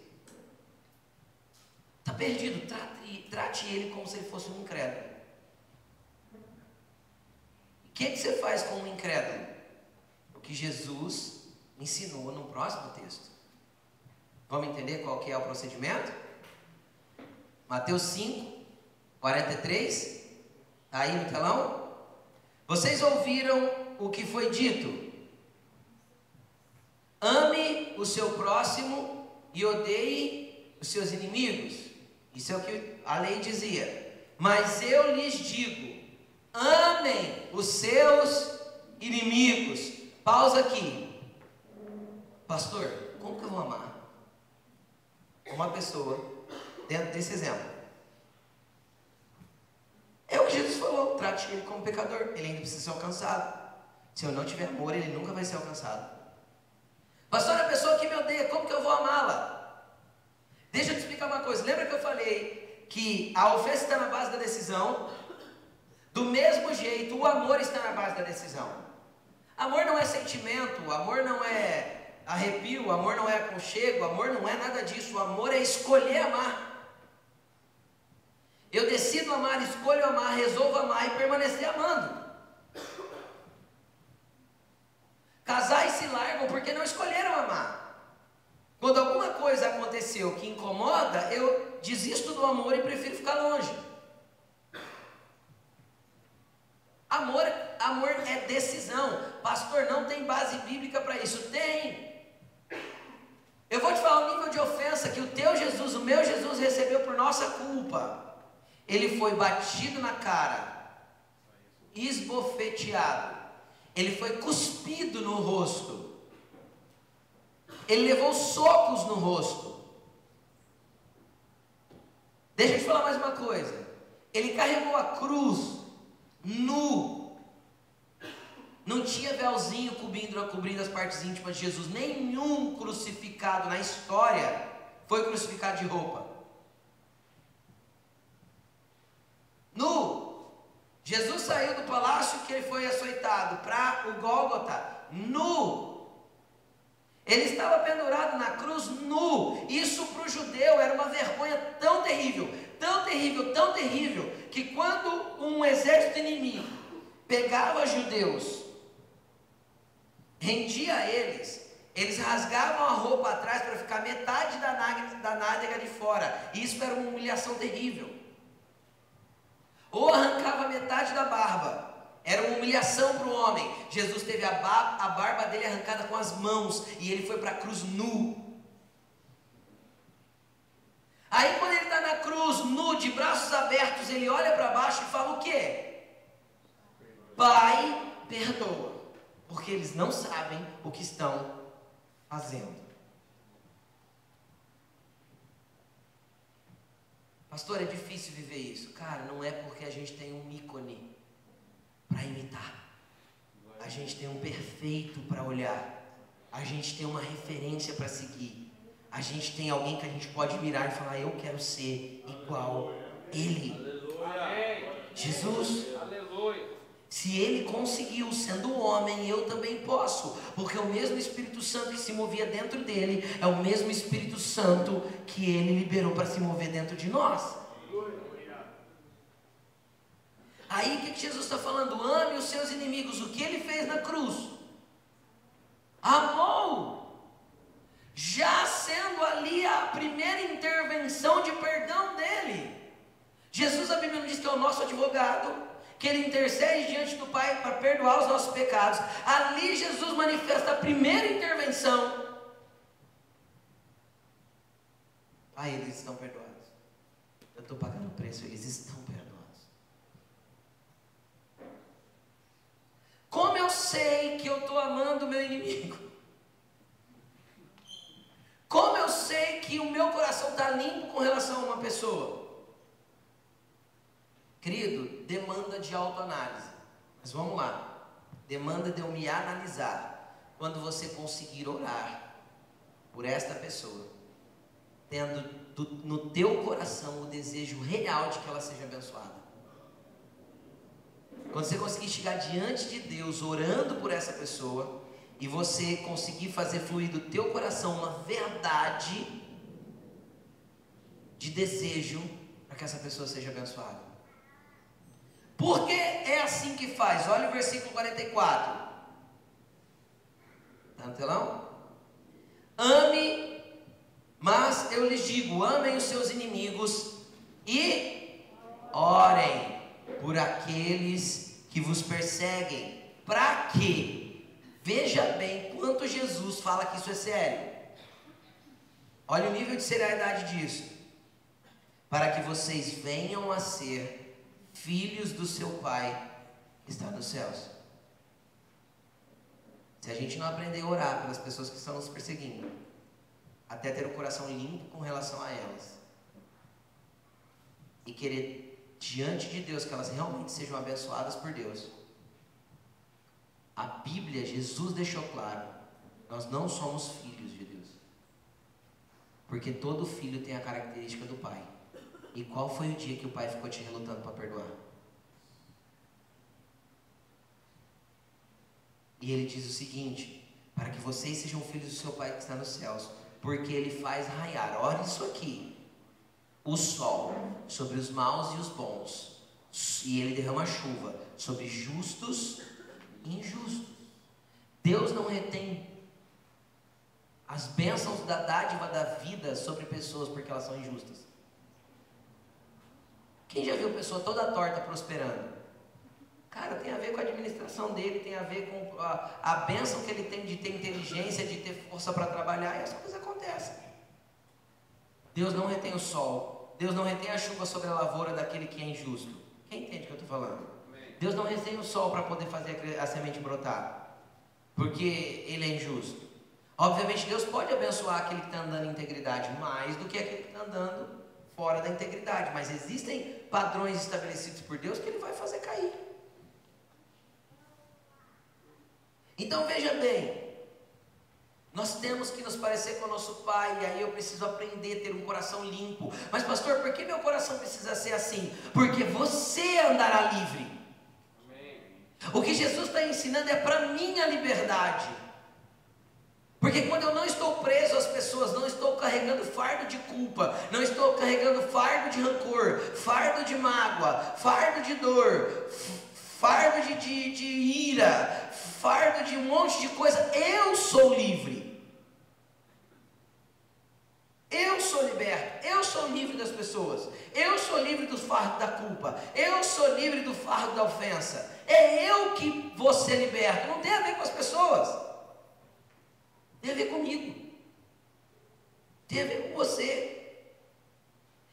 Perdido, trate, trate ele como se ele fosse um incrédulo. O que, que você faz com um incrédulo? O que Jesus ensinou no próximo texto. Vamos entender qual que é o procedimento? Mateus 5, 43. Está aí no telão? Vocês ouviram o que foi dito? Ame o seu próximo e odeie os seus inimigos. Isso é o que a lei dizia. Mas eu lhes digo: amem os seus inimigos. Pausa aqui. Pastor, como que eu vou amar? uma pessoa dentro desse exemplo. É o que Jesus falou: trate ele como pecador, ele ainda precisa ser alcançado. Se eu não tiver amor, ele nunca vai ser alcançado. Pastor, a pessoa que me odeia, como que eu vou amá-la? Deixa eu te explicar uma coisa. Lembra que eu falei que a ofensa está na base da decisão? Do mesmo jeito, o amor está na base da decisão. Amor não é sentimento, amor não é arrepio, amor não é aconchego, amor não é nada disso, o amor é escolher amar. Eu decido amar, escolho amar, resolvo amar e permanecer amando. Casais se largam porque não escolheram amar. Quando alguma coisa aconteceu que incomoda, eu desisto do amor e prefiro ficar longe. Amor, amor é decisão. Pastor, não tem base bíblica para isso. Tem. Eu vou te falar o nível de ofensa que o teu Jesus, o meu Jesus, recebeu por nossa culpa. Ele foi batido na cara, esbofeteado, ele foi cuspido no rosto, ele levou socos no rosto. Deixa eu te falar mais uma coisa. Ele carregou a cruz nu não tinha véuzinho cobrindo, cobrindo as partes íntimas de Jesus. Nenhum crucificado na história foi crucificado de roupa. Nu. Jesus saiu do palácio que ele foi açoitado para o Gólgota, nu. Ele estava pendurado na cruz nu. Isso para o judeu era uma vergonha tão terrível, tão terrível, tão terrível, que quando um exército inimigo pegava judeus rendia a eles, eles rasgavam a roupa atrás para ficar metade da da nádega de fora. Isso era uma humilhação terrível. Ou arrancava metade da barba. Era uma humilhação para o homem. Jesus teve a, ba a barba dele arrancada com as mãos e ele foi para a cruz nu. Aí quando ele está na cruz, nu, de braços abertos, ele olha para baixo e fala o quê? Pai, perdoa porque eles não sabem o que estão fazendo. Pastor, é difícil viver isso. Cara, não é porque a gente tem um ícone para imitar. A gente tem um perfeito para olhar. A gente tem uma referência para seguir. A gente tem alguém que a gente pode mirar e falar: Eu quero ser igual Ele. Jesus. Se ele conseguiu, sendo homem, eu também posso, porque o mesmo Espírito Santo que se movia dentro dele é o mesmo Espírito Santo que ele liberou para se mover dentro de nós. Aí o que Jesus está falando? Ame os seus inimigos. O que ele fez na cruz? Amou. Já sendo ali a primeira intervenção de perdão dele. Jesus, a Bíblia diz que é o nosso advogado, que ele intercede diante do Pai para perdoar os nossos pecados. Ali Jesus manifesta a primeira intervenção. Pai, eles estão perdoados. Eu estou pagando o preço, eles estão perdoados. Como eu sei que eu estou amando o meu inimigo? Como eu sei que o meu coração está limpo com relação a uma pessoa? Querido, demanda de autoanálise. Mas vamos lá. Demanda de eu me analisar. Quando você conseguir orar por esta pessoa, tendo do, no teu coração o desejo real de que ela seja abençoada. Quando você conseguir chegar diante de Deus orando por essa pessoa e você conseguir fazer fluir do teu coração uma verdade de desejo para que essa pessoa seja abençoada. Porque é assim que faz. Olha o versículo 44. Está no telão? Ame, mas eu lhes digo: amem os seus inimigos e orem por aqueles que vos perseguem. Para quê? Veja bem quanto Jesus fala que isso é sério. Olha o nível de seriedade disso. Para que vocês venham a ser filhos do seu Pai que está nos céus. Se a gente não aprender a orar pelas pessoas que estão nos perseguindo, até ter o coração limpo com relação a elas, e querer diante de Deus, que elas realmente sejam abençoadas por Deus. A Bíblia, Jesus deixou claro: nós não somos filhos de Deus. Porque todo filho tem a característica do pai. E qual foi o dia que o pai ficou te relutando para perdoar? E ele diz o seguinte: para que vocês sejam filhos do seu pai que está nos céus, porque ele faz raiar. Olha isso aqui o sol sobre os maus e os bons, e ele derrama chuva sobre justos e injustos. Deus não retém as bênçãos da dádiva da vida sobre pessoas porque elas são injustas. Quem já viu pessoa toda torta prosperando? Cara, tem a ver com a administração dele, tem a ver com a, a bênção que ele tem de ter inteligência, de ter força para trabalhar, e as coisas acontecem. Deus não retém o sol. Deus não retém a chuva sobre a lavoura daquele que é injusto. Quem entende o que eu estou falando? Deus não retém o sol para poder fazer a semente brotar. Porque ele é injusto. Obviamente, Deus pode abençoar aquele que está andando em integridade mais do que aquele que está andando fora da integridade. Mas existem padrões estabelecidos por Deus que ele vai fazer cair. Então veja bem, nós temos que nos parecer com o nosso Pai, e aí eu preciso aprender a ter um coração limpo. Mas, pastor, por que meu coração precisa ser assim? Porque você andará livre. Amém. O que Jesus está ensinando é para minha liberdade. Porque quando eu não estou preso às pessoas, não estou carregando fardo de culpa, não estou carregando fardo de rancor, fardo de mágoa, fardo de dor, fardo de, de, de ira, fardo de um monte de coisa, eu sou livre. Eu sou liberto, eu sou livre das pessoas, eu sou livre do fardo da culpa, eu sou livre do fardo da ofensa. É eu que vou ser liberto, não tem a ver com as pessoas, tem a ver comigo, tem a ver com você.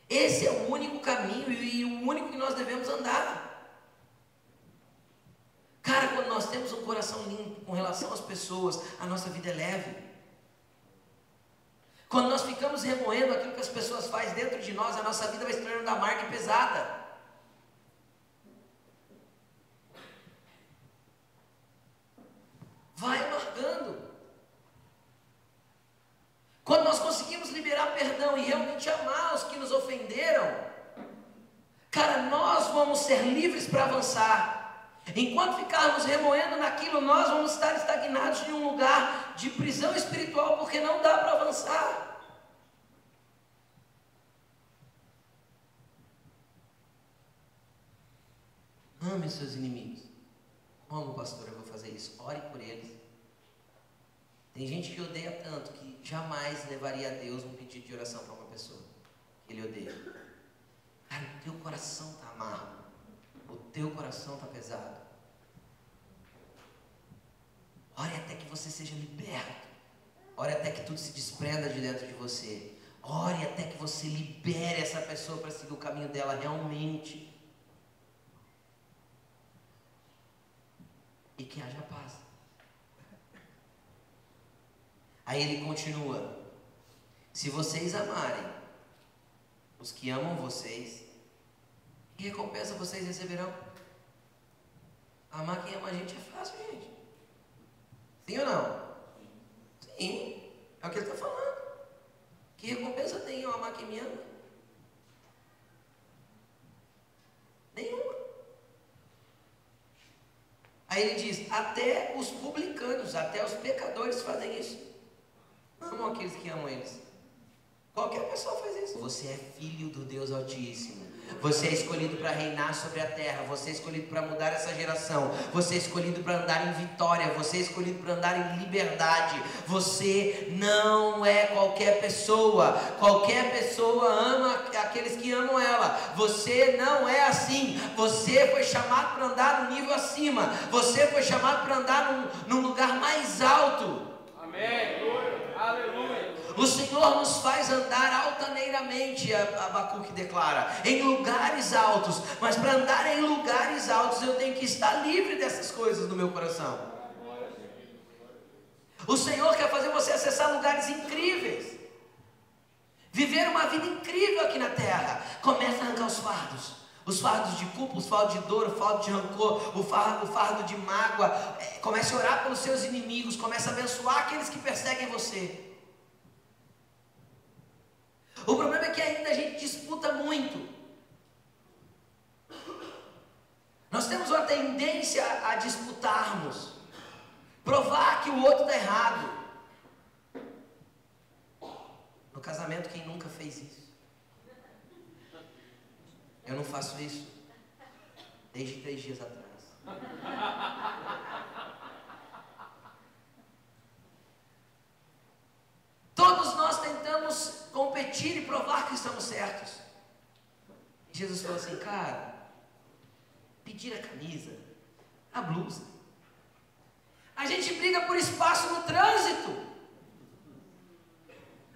Esse é o único caminho e o único que nós devemos andar. Cara, quando nós temos um coração limpo com relação às pessoas, a nossa vida é leve. Quando nós ficamos remoendo aquilo que as pessoas fazem dentro de nós, a nossa vida vai se tornando amarga e pesada. Vai amargando. Quando nós conseguimos liberar perdão e realmente amar os que nos ofenderam, cara, nós vamos ser livres para avançar. Enquanto ficarmos remoendo naquilo, nós vamos estar estagnados em um lugar de prisão espiritual, porque não dá para avançar. Ame seus inimigos. Como, pastor, eu vou fazer isso? Ore por eles. Tem gente que odeia tanto que jamais levaria a Deus um pedido de oração para uma pessoa que ele odeia. Cara, o teu coração está amargo. O teu coração está pesado. Ore até que você seja liberto. Ore até que tudo se desprenda de dentro de você. Ore até que você libere essa pessoa para seguir o caminho dela realmente. E que haja paz. Aí ele continua: Se vocês amarem os que amam vocês, que recompensa vocês receberão? Amar quem ama a gente é fácil, gente. Sim ou não? Sim. É o que ele está falando. Que recompensa tem eu amar quem me ama? Nenhuma. Aí ele diz: até os publicanos, até os pecadores fazem isso. Amam aqueles que amam eles. Qualquer pessoa faz isso. Você é filho do Deus Altíssimo. Você é escolhido para reinar sobre a terra. Você é escolhido para mudar essa geração. Você é escolhido para andar em vitória. Você é escolhido para andar em liberdade. Você não é qualquer pessoa. Qualquer pessoa ama aqueles que amam ela. Você não é assim. Você foi chamado para andar no nível acima. Você foi chamado para andar num, num lugar mais alto. Amém. Aleluia. O Senhor nos faz andar altaneiramente, Abacuque declara, em lugares altos. Mas para andar em lugares altos, eu tenho que estar livre dessas coisas no meu coração. O Senhor quer fazer você acessar lugares incríveis. Viver uma vida incrível aqui na terra. Começa a arrancar os fardos. Os fardos de culpa, os fardos de dor, o fardo de rancor, o fardo, o fardo de mágoa. É, comece a orar pelos seus inimigos. Comece a abençoar aqueles que perseguem você. O problema é que ainda a gente disputa muito. Nós temos uma disputarmos, provar que o outro está errado. No casamento, quem nunca fez isso? Eu não faço isso desde três dias atrás. Todos nós tentamos competir e provar que estamos certos. Jesus falou assim, cara, pedir a camisa, a blusa. A gente briga por espaço no trânsito.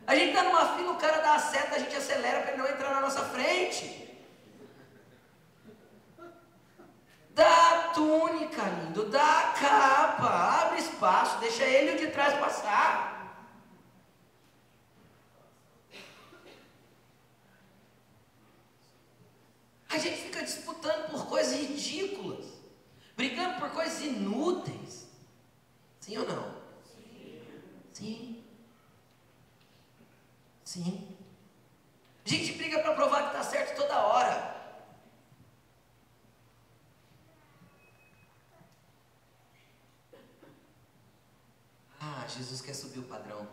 A gente está numa fila, o cara dá a seta, a gente acelera para ele não entrar na nossa frente. Dá a túnica, lindo, dá a capa, abre espaço, deixa ele o de trás passar. A gente fica disputando por coisas ridículas, brigando por coisas inúteis. Sim ou não? Sim. Sim. A gente briga para provar que está certo toda hora. Ah, Jesus quer subir o padrão.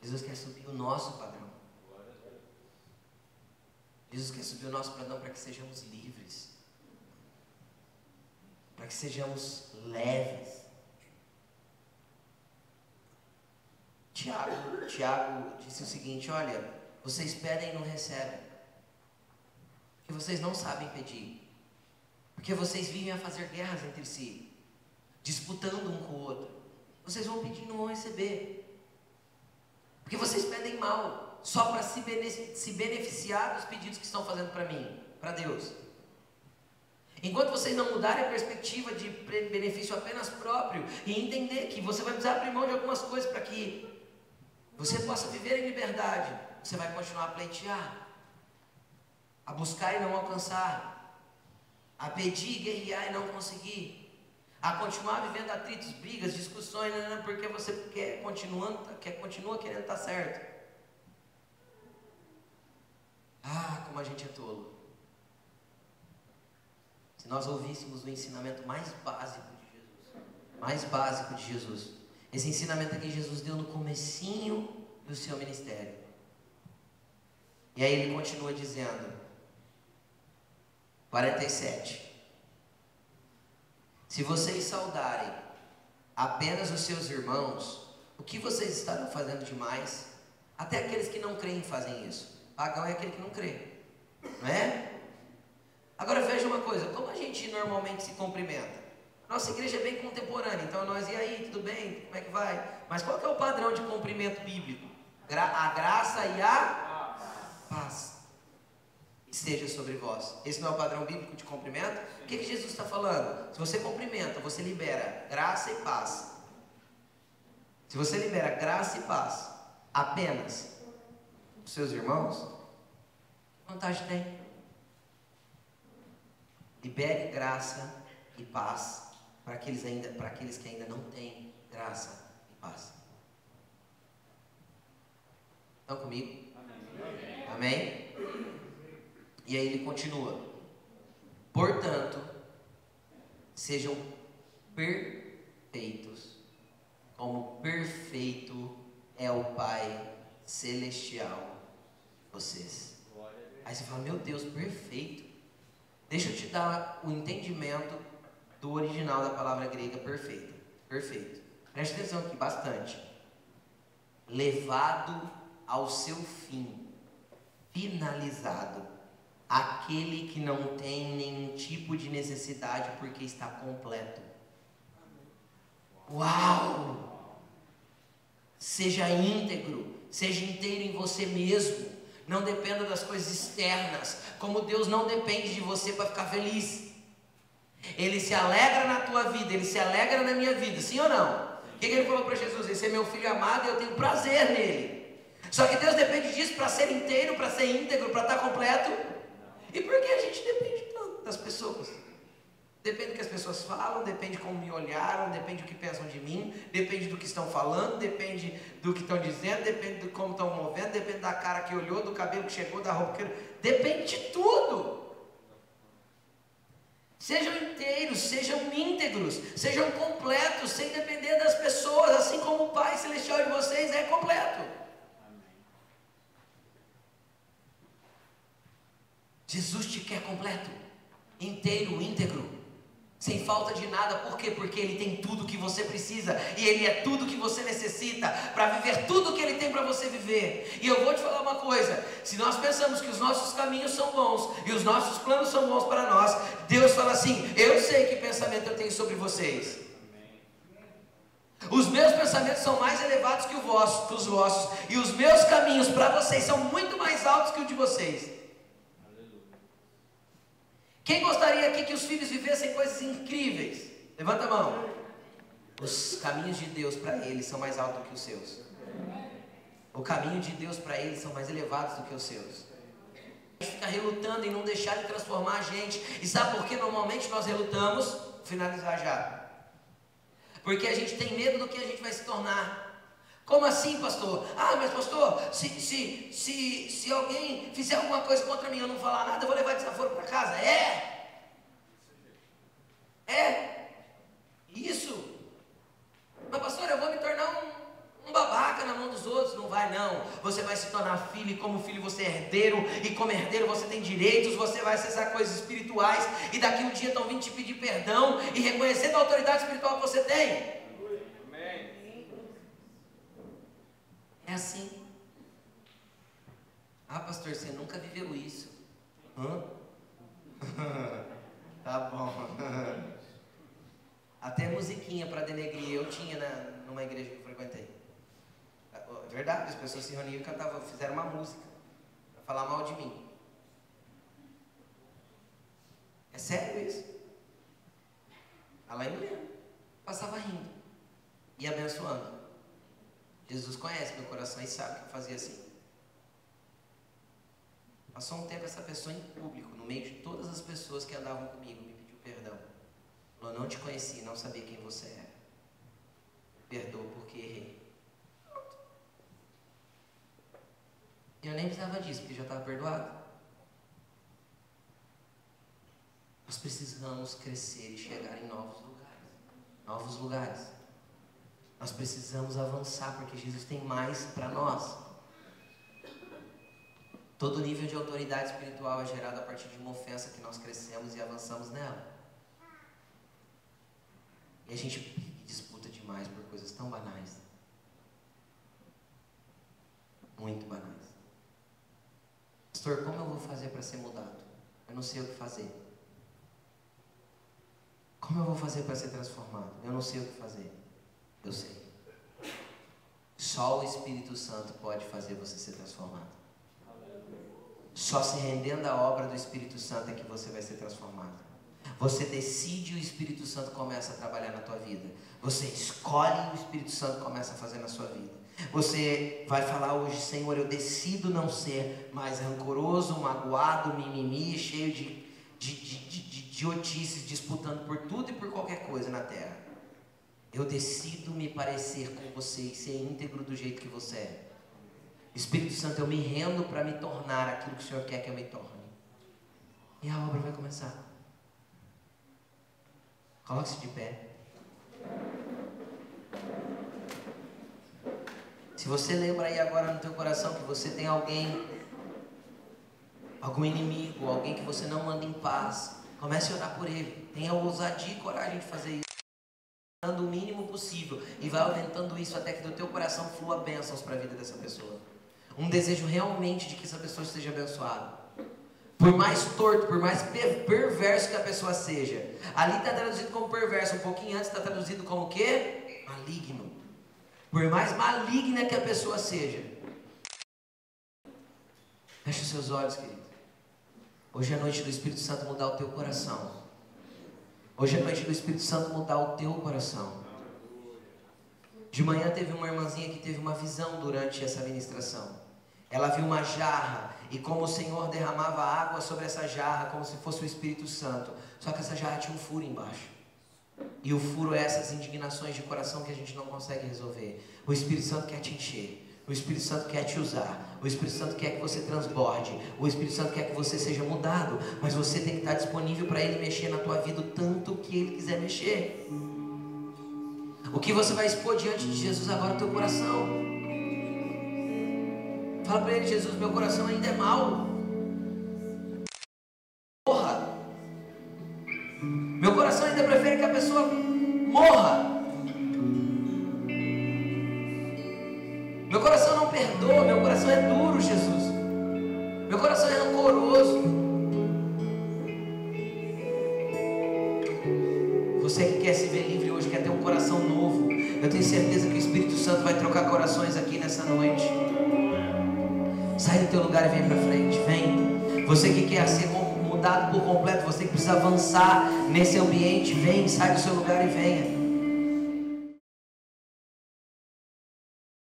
Jesus quer subir o nosso padrão. Jesus quer subir o nosso pradão para que sejamos livres, para que sejamos leves. Tiago, Tiago disse o seguinte: Olha, vocês pedem e não recebem, porque vocês não sabem pedir, porque vocês vivem a fazer guerras entre si, disputando um com o outro. Vocês vão pedir e não vão receber, porque vocês pedem mal, só para se beneficiar dos pedidos que estão fazendo para mim, para Deus. Enquanto vocês não mudarem a perspectiva de benefício apenas próprio e entender que você vai precisar abrir mão de algumas coisas para que você possa viver em liberdade, você vai continuar a pleitear, a buscar e não alcançar, a pedir, guerrear e não conseguir, a continuar vivendo atritos, brigas, discussões, né, né, porque você quer continuando, quer continua querendo estar certo. Ah, como a gente é tolo. Se nós ouvíssemos o ensinamento mais básico de Jesus, mais básico de Jesus, esse ensinamento que Jesus deu no comecinho do seu ministério. E aí ele continua dizendo, 47. Se vocês saudarem apenas os seus irmãos, o que vocês estarão fazendo demais? Até aqueles que não creem fazem isso. Pagão é aquele que não crê, não é? Agora veja uma coisa, como a gente normalmente se cumprimenta? Nossa igreja é bem contemporânea, então nós, e aí, tudo bem? Como é que vai? Mas qual é o padrão de cumprimento bíblico? a graça e a paz esteja sobre vós. Esse não é o padrão bíblico de cumprimento? O que, que Jesus está falando? Se você cumprimenta, você libera graça e paz. Se você libera graça e paz apenas os seus irmãos, que vantagem tem? Libere graça e paz para aqueles, ainda, para aqueles que ainda não têm graça e paz. Estão comigo? Amém? Amém? E aí ele continua: Portanto, sejam perfeitos, como perfeito é o Pai Celestial vocês. Aí você fala: Meu Deus, perfeito. Deixa eu te dar o entendimento do original da palavra grega perfeita. Perfeito. Preste atenção aqui, bastante. Levado ao seu fim, finalizado. Aquele que não tem nenhum tipo de necessidade porque está completo. Uau! Seja íntegro, seja inteiro em você mesmo. Não dependa das coisas externas, como Deus não depende de você para ficar feliz. Ele se alegra na tua vida, ele se alegra na minha vida, sim ou não? O que, que ele falou para Jesus? Esse é meu filho amado e eu tenho prazer nele. Só que Deus depende disso para ser inteiro, para ser íntegro, para estar completo. E por que a gente depende tanto das pessoas? Depende do que as pessoas falam, depende como me olharam, depende do que pensam de mim, depende do que estão falando, depende do que estão dizendo, depende de como estão movendo, depende da cara que olhou, do cabelo que chegou, da roupa que. Depende de tudo. Sejam inteiros, sejam íntegros, sejam completos, sem depender das pessoas, assim como o Pai Celestial de vocês é completo. Jesus te quer completo, inteiro, íntegro sem falta de nada, por quê? Porque Ele tem tudo que você precisa, e Ele é tudo que você necessita para viver tudo que Ele tem para você viver. E eu vou te falar uma coisa: se nós pensamos que os nossos caminhos são bons e os nossos planos são bons para nós, Deus fala assim: Eu sei que pensamento eu tenho sobre vocês. Os meus pensamentos são mais elevados que, vosso, que os vossos, e os meus caminhos para vocês são muito mais altos que o de vocês. Quem gostaria aqui que os filhos vivessem coisas incríveis? Levanta a mão. Os caminhos de Deus para eles são mais altos do que os seus. O caminho de Deus para eles são mais elevados do que os seus. A gente fica relutando em não deixar de transformar a gente. E sabe por que normalmente nós relutamos? Finalizar já. Porque a gente tem medo do que a gente vai se tornar. Como assim, pastor? Ah, mas pastor, se, se, se, se alguém fizer alguma coisa contra mim e eu não falar nada, eu vou levar desaforo para casa? É? É? Isso? Mas pastor, eu vou me tornar um, um babaca na mão dos outros? Não vai não. Você vai se tornar filho e como filho você é herdeiro e como herdeiro você tem direitos, você vai acessar coisas espirituais e daqui um dia estão vindo te pedir perdão e reconhecendo a autoridade espiritual que você tem. É assim. Ah, pastor, você nunca viveu isso. Hã? tá bom. Até musiquinha para denegrir eu tinha na, numa igreja que eu frequentei. É verdade, as pessoas se reuniam e cantavam, fizeram uma música para falar mal de mim. É sério isso? A lá em Passava rindo e abençoando. Jesus conhece meu coração e sabe que eu fazia assim. Passou um tempo essa pessoa em público, no meio de todas as pessoas que andavam comigo, me pediu perdão. Falou, não te conheci, não sabia quem você era. Perdoa porque errei. Eu nem precisava disso, porque já estava perdoado. Nós precisamos crescer e chegar em novos lugares. Novos lugares. Nós precisamos avançar porque Jesus tem mais para nós. Todo nível de autoridade espiritual é gerado a partir de uma ofensa que nós crescemos e avançamos nela. E a gente disputa demais por coisas tão banais. Muito banais. Pastor, como eu vou fazer para ser mudado? Eu não sei o que fazer. Como eu vou fazer para ser transformado? Eu não sei o que fazer. Eu sei. Só o Espírito Santo pode fazer você ser transformado. Só se rendendo à obra do Espírito Santo é que você vai ser transformado. Você decide e o Espírito Santo começa a trabalhar na tua vida. Você escolhe e o Espírito Santo começa a fazer na sua vida. Você vai falar hoje, Senhor, eu decido não ser mais rancoroso, magoado, mimimi, cheio de, de, de, de, de disputando por tudo e por qualquer coisa na terra. Eu decido me parecer com você e ser íntegro do jeito que você é. Espírito Santo, eu me rendo para me tornar aquilo que o Senhor quer que eu me torne. E a obra vai começar. Coloque-se de pé. Se você lembra aí agora no teu coração que você tem alguém, algum inimigo, alguém que você não manda em paz, comece a orar por ele. Tenha ousadia e coragem de fazer isso. O mínimo possível e vai aumentando isso até que do teu coração flua bênçãos para a vida dessa pessoa. Um desejo realmente de que essa pessoa esteja abençoada. Por mais torto, por mais perverso que a pessoa seja. Ali está traduzido como perverso, um pouquinho antes está traduzido como o quê? Maligno. Por mais maligna que a pessoa seja. Feche os seus olhos, querido. Hoje é noite do Espírito Santo mudar o teu coração. Hoje é noite do Espírito Santo mudar o teu coração. De manhã teve uma irmãzinha que teve uma visão durante essa ministração. Ela viu uma jarra e como o Senhor derramava água sobre essa jarra, como se fosse o Espírito Santo. Só que essa jarra tinha um furo embaixo. E o furo é essas indignações de coração que a gente não consegue resolver. O Espírito Santo quer te encher. O Espírito Santo quer te usar. O Espírito Santo quer que você transborde. O Espírito Santo quer que você seja mudado. Mas você tem que estar disponível para Ele mexer na tua vida o tanto que Ele quiser mexer. O que você vai expor diante de Jesus agora no teu coração? Fala para Ele, Jesus, meu coração ainda é mau. Morra. Meu coração ainda prefere que a pessoa morra. Meu coração não perdoa, meu coração é duro, Jesus. Meu coração é rancoroso. Você que quer se ver livre hoje, quer ter um coração novo, eu tenho certeza que o Espírito Santo vai trocar corações aqui nessa noite. Sai do teu lugar e vem para frente, vem. Você que quer ser mudado por completo, você que precisa avançar nesse ambiente, vem, sai do seu lugar e venha.